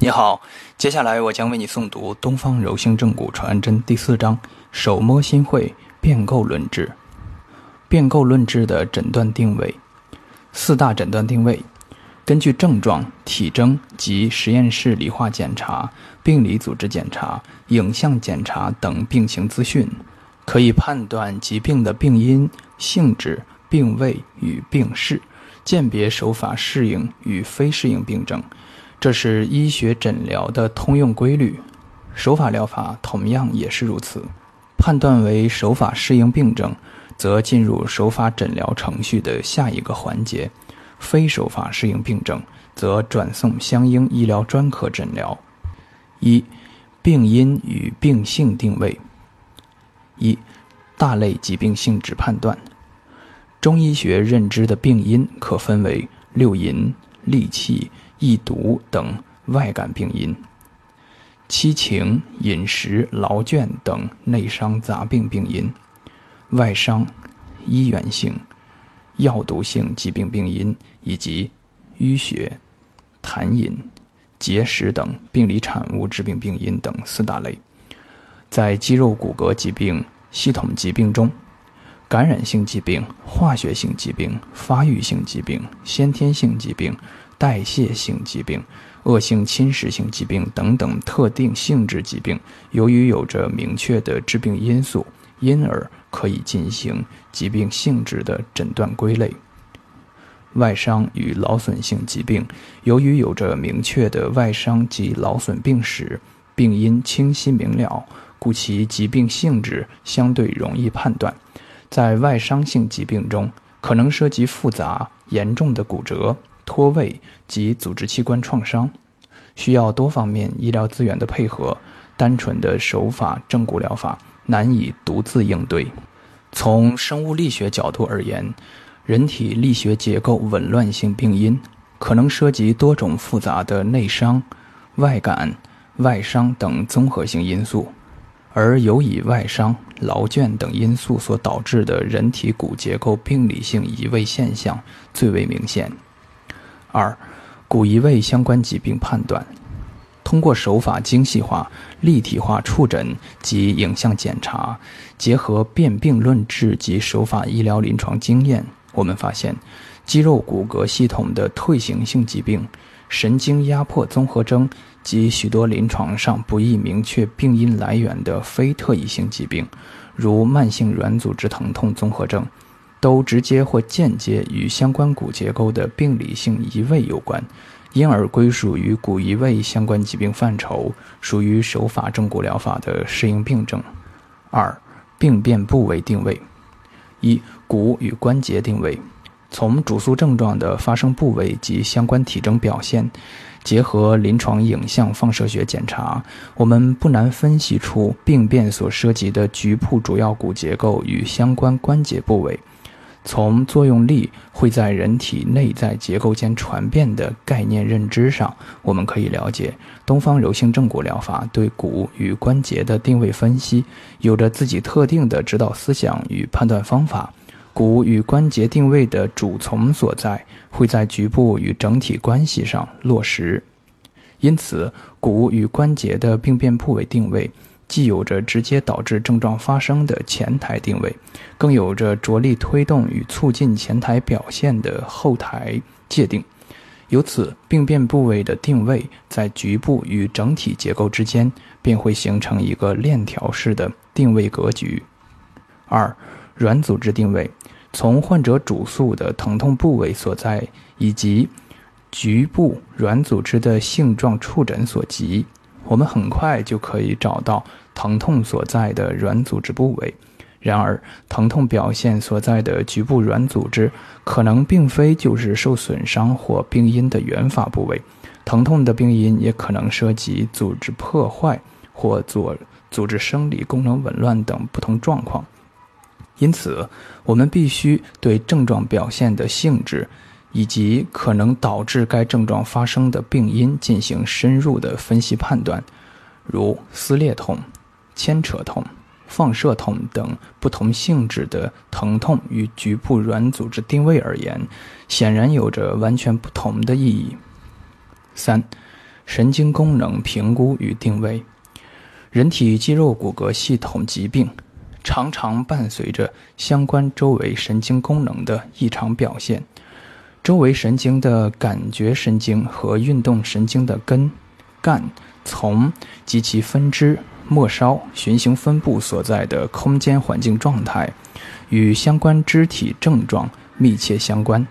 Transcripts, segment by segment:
你好，接下来我将为你诵读《东方柔性正骨传真》第四章“手摸心会变构论治”。变构论治的诊断定位，四大诊断定位，根据症状、体征及实验室理化检查、病理组织检查、影像检查等病情资讯，可以判断疾病的病因、性质、病位与病势，鉴别手法适应与非适应病症。这是医学诊疗的通用规律，手法疗法同样也是如此。判断为手法适应病症，则进入手法诊疗程序的下一个环节；非手法适应病症，则转送相应医疗专科诊疗。一、病因与病性定位。一、大类疾病性质判断。中医学认知的病因可分为六淫、戾气。易毒等外感病因，七情、饮食、劳倦等内伤杂病病因，外伤、医源性、药毒性疾病病因，以及淤血、痰饮、结石等病理产物致病病因等四大类。在肌肉骨骼疾病系统疾病中，感染性疾病、化学性疾病、发育性疾病、先天性疾病。代谢性疾病、恶性侵蚀性疾病等等特定性质疾病，由于有着明确的致病因素，因而可以进行疾病性质的诊断归类。外伤与劳损性疾病，由于有着明确的外伤及劳损病史，病因清晰明了，故其疾病性质相对容易判断。在外伤性疾病中，可能涉及复杂严重的骨折。脱位及组织器官创伤，需要多方面医疗资源的配合，单纯的手法正骨疗法难以独自应对。从生物力学角度而言，人体力学结构紊乱性病因可能涉及多种复杂的内伤、外感、外伤等综合性因素，而尤以外伤、劳倦等因素所导致的人体骨结构病理性移位现象最为明显。二、骨移位相关疾病判断，通过手法精细化、立体化触诊及影像检查，结合辨病论治及手法医疗临床经验，我们发现，肌肉骨骼系统的退行性疾病、神经压迫综合征及许多临床上不易明确病因来源的非特异性疾病，如慢性软组织疼痛综合症。都直接或间接与相关骨结构的病理性移位有关，因而归属于骨移位相关疾病范畴，属于手法正骨疗法的适应病症。二、病变部位定位：一、骨与关节定位，从主诉症状的发生部位及相关体征表现，结合临床影像放射学检查，我们不难分析出病变所涉及的局部主要骨结构与相关关节部位。从作用力会在人体内在结构间传变的概念认知上，我们可以了解东方柔性正骨疗法对骨与关节的定位分析有着自己特定的指导思想与判断方法。骨与关节定位的主从所在会在局部与整体关系上落实，因此骨与关节的病变部位定位。既有着直接导致症状发生的前台定位，更有着着力推动与促进前台表现的后台界定。由此，病变部位的定位在局部与整体结构之间，便会形成一个链条式的定位格局。二、软组织定位，从患者主诉的疼痛部位所在以及局部软组织的性状触诊所及。我们很快就可以找到疼痛所在的软组织部位。然而，疼痛表现所在的局部软组织可能并非就是受损伤或病因的原发部位。疼痛的病因也可能涉及组织破坏或组组织生理功能紊乱等不同状况。因此，我们必须对症状表现的性质。以及可能导致该症状发生的病因进行深入的分析判断，如撕裂痛、牵扯痛、放射痛等不同性质的疼痛与局部软组织定位而言，显然有着完全不同的意义。三、神经功能评估与定位。人体肌肉骨骼系统疾病常常伴随着相关周围神经功能的异常表现。周围神经的感觉神经和运动神经的根、干、丛及其分支、末梢、循行分布所在的空间环境状态，与相关肢体症状密切相关。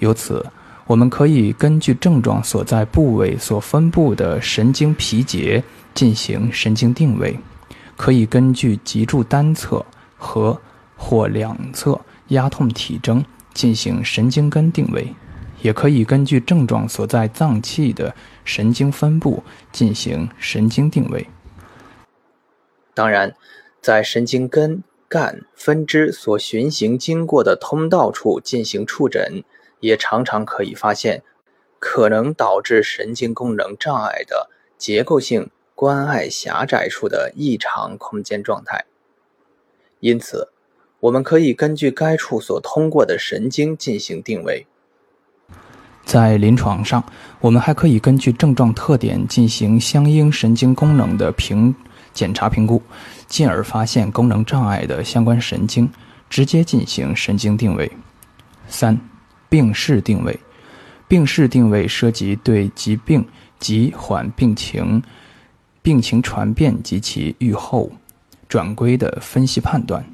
由此，我们可以根据症状所在部位所分布的神经皮节进行神经定位，可以根据脊柱单侧和或两侧压痛体征进行神经根定位，也可以根据症状所在脏器的神经分布进行神经定位。当然，在神经根、干、分支所循行经过的通道处进行触诊。也常常可以发现，可能导致神经功能障碍的结构性关爱狭窄处的异常空间状态。因此，我们可以根据该处所通过的神经进行定位。在临床上，我们还可以根据症状特点进行相应神经功能的评检查评估，进而发现功能障碍的相关神经，直接进行神经定位。三。病势定位，病势定位涉及对疾病及缓病情、病情传变及其预后、转归的分析判断。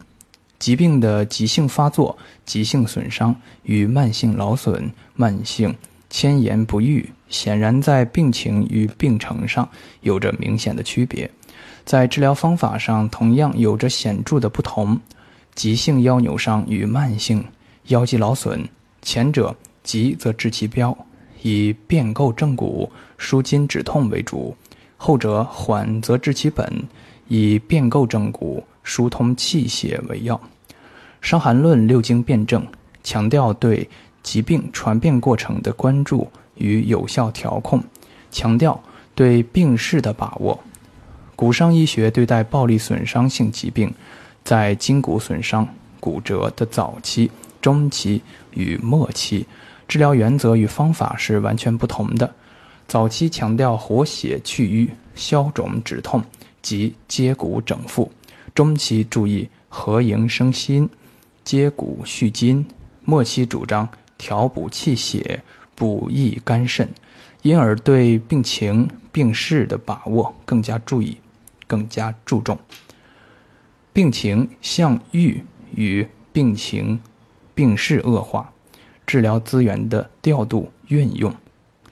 疾病的急性发作、急性损伤与慢性劳损、慢性迁延不愈，显然在病情与病程上有着明显的区别，在治疗方法上同样有着显著的不同。急性腰扭伤与慢性腰肌劳损。前者急则治其标，以变构正骨、舒筋止痛为主；后者缓则治其本，以变构正骨、疏通气血为要。《伤寒论》六经辨证强调对疾病传变过程的关注与有效调控，强调对病势的把握。骨伤医学对待暴力损伤性疾病，在筋骨损伤、骨折的早期。中期与末期治疗原则与方法是完全不同的。早期强调活血祛瘀、消肿止痛及接骨整复；中期注意合营生心、接骨续筋；末期主张调补气血、补益肝肾，因而对病情病势的把握更加注意、更加注重。病情向愈与病情。病势恶化，治疗资源的调度运用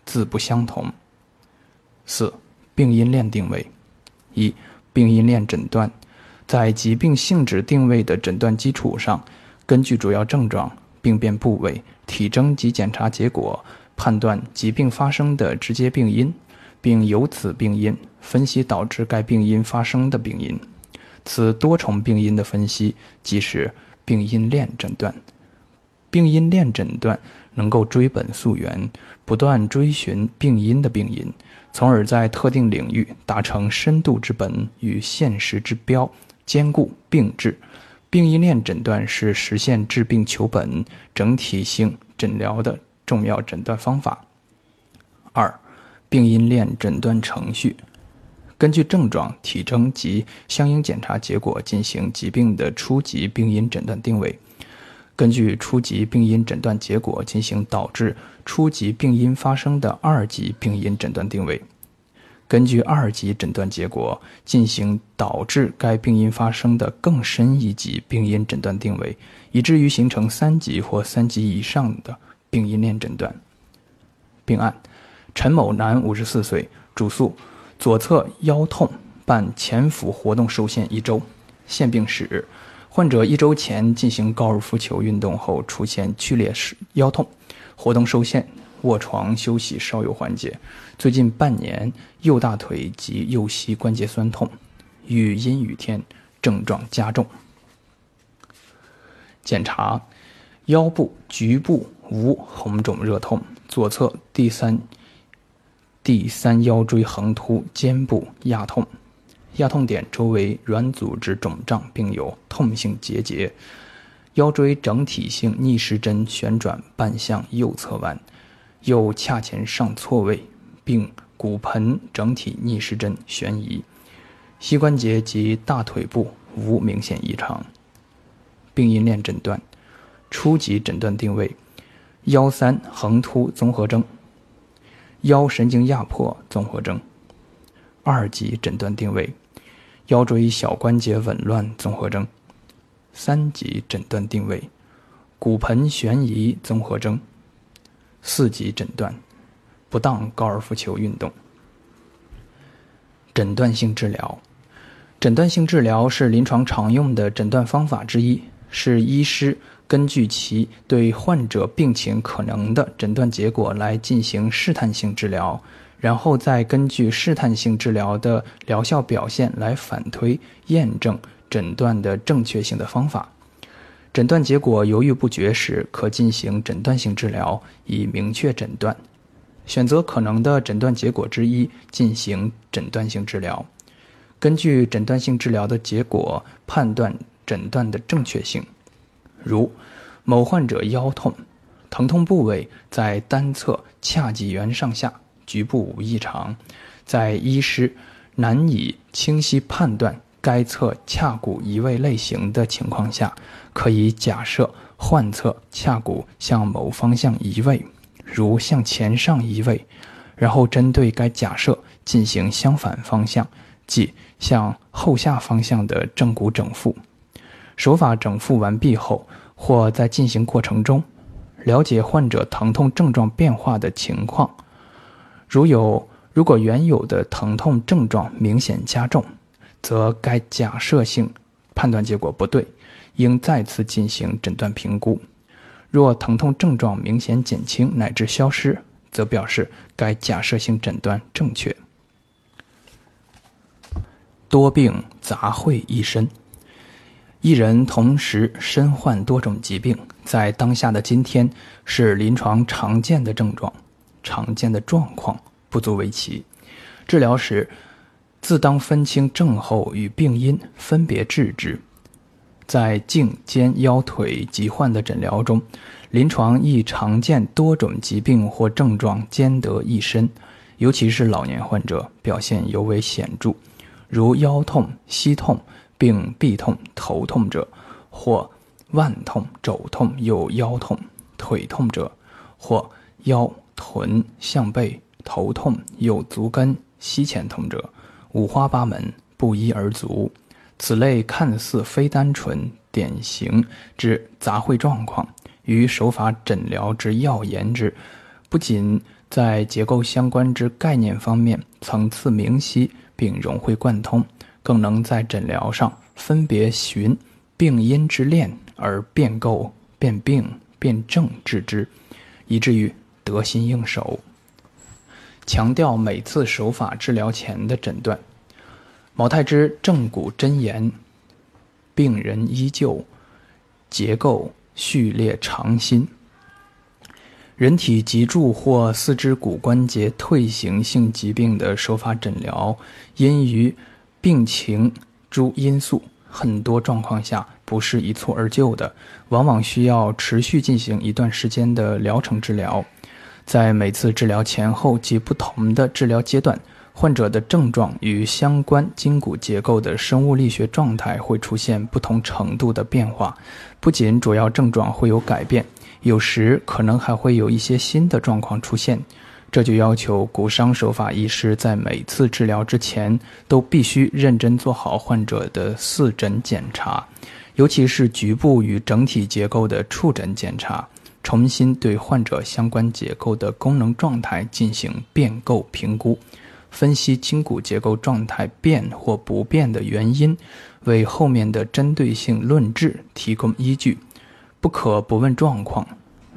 自不相同。四、病因链定位：一、病因链诊断，在疾病性质定位的诊断基础上，根据主要症状、病变部位、体征及检查结果，判断疾病发生的直接病因，并由此病因分析导致该病因发生的病因。此多重病因的分析，即是病因链诊断。病因链诊断能够追本溯源，不断追寻病因的病因，从而在特定领域达成深度之本与现实之标，兼顾病治。病因链诊断是实现治病求本、整体性诊疗的重要诊断方法。二、病因链诊断程序：根据症状、体征及相应检查结果进行疾病的初级病因诊断定位。根据初级病因诊断结果进行导致初级病因发生的二级病因诊断定位，根据二级诊断结果进行导致该病因发生的更深一级病因诊断定位，以至于形成三级或三级以上的病因链诊断。病案：陈某，男，五十四岁，主诉左侧腰痛伴前腹活动受限一周，现病史。患者一周前进行高尔夫球运动后出现剧烈腰痛，活动受限，卧床休息稍有缓解。最近半年右大腿及右膝关节酸痛，遇阴雨天症状加重。检查：腰部局部无红肿热痛，左侧第三第三腰椎横突，肩部压痛。压痛点周围软组织肿胀，并有痛性结节，腰椎整体性逆时针旋转半向右侧弯，右髂前上错位，并骨盆整体逆时针旋移，膝关节及大腿部无明显异常。病因链诊断：初级诊断定位，腰三横突综合征，腰神经压迫综合征；二级诊断定位，腰椎小关节紊乱综合征；三级诊断定位，骨盆悬移综合征；四级诊断，不当高尔夫球运动。诊断性治疗，诊断性治疗是临床常用的诊断方法之一。是医师根据其对患者病情可能的诊断结果来进行试探性治疗，然后再根据试探性治疗的疗效表现来反推验证诊断的正确性的方法。诊断结果犹豫不决时，可进行诊断性治疗以明确诊断。选择可能的诊断结果之一进行诊断性治疗，根据诊断性治疗的结果判断。诊断的正确性，如某患者腰痛，疼痛部位在单侧髂脊缘上下，局部无异常，在医师难以清晰判断该侧髂骨移位类型的情况下，可以假设患侧髂骨向某方向移位，如向前上移位，然后针对该假设进行相反方向，即向后下方向的正骨整复。手法整复完毕后，或在进行过程中，了解患者疼痛症状变化的情况。如有如果原有的疼痛症状明显加重，则该假设性判断结果不对，应再次进行诊断评估。若疼痛症状明显减轻乃至消失，则表示该假设性诊断正确。多病杂烩一身。一人同时身患多种疾病，在当下的今天是临床常见的症状、常见的状况，不足为奇。治疗时，自当分清症候与病因，分别治之。在颈、肩、腰、腿疾患的诊疗中，临床亦常见多种疾病或症状兼得一身，尤其是老年患者表现尤为显著，如腰痛、膝痛。并臂痛、头痛者，或腕痛、肘痛又腰痛、腿痛者，或腰、臀、项背、头痛又足跟、膝前痛者，五花八门，不一而足。此类看似非单纯典型之杂烩状况，与手法诊疗之要言之，不仅在结构相关之概念方面层次明晰，并融会贯通。更能在诊疗上分别寻病因之链，而辨构、辨病、辨证治之，以至于得心应手。强调每次手法治疗前的诊断。毛太之正骨真言：病人依旧，结构序列长新。人体脊柱或四肢骨关节退行性疾病的手法诊疗，因于病情诸因素，很多状况下不是一蹴而就的，往往需要持续进行一段时间的疗程治疗。在每次治疗前后及不同的治疗阶段，患者的症状与相关筋骨结构的生物力学状态会出现不同程度的变化。不仅主要症状会有改变，有时可能还会有一些新的状况出现。这就要求骨伤手法医师在每次治疗之前都必须认真做好患者的四诊检查，尤其是局部与整体结构的触诊检查，重新对患者相关结构的功能状态进行变构评估，分析筋骨结构状态变或不变的原因，为后面的针对性论治提供依据。不可不问状况，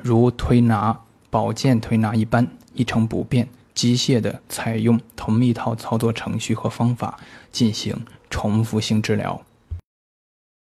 如推拿、保健推拿一般。一成不变，机械的采用同一套操作程序和方法进行重复性治疗。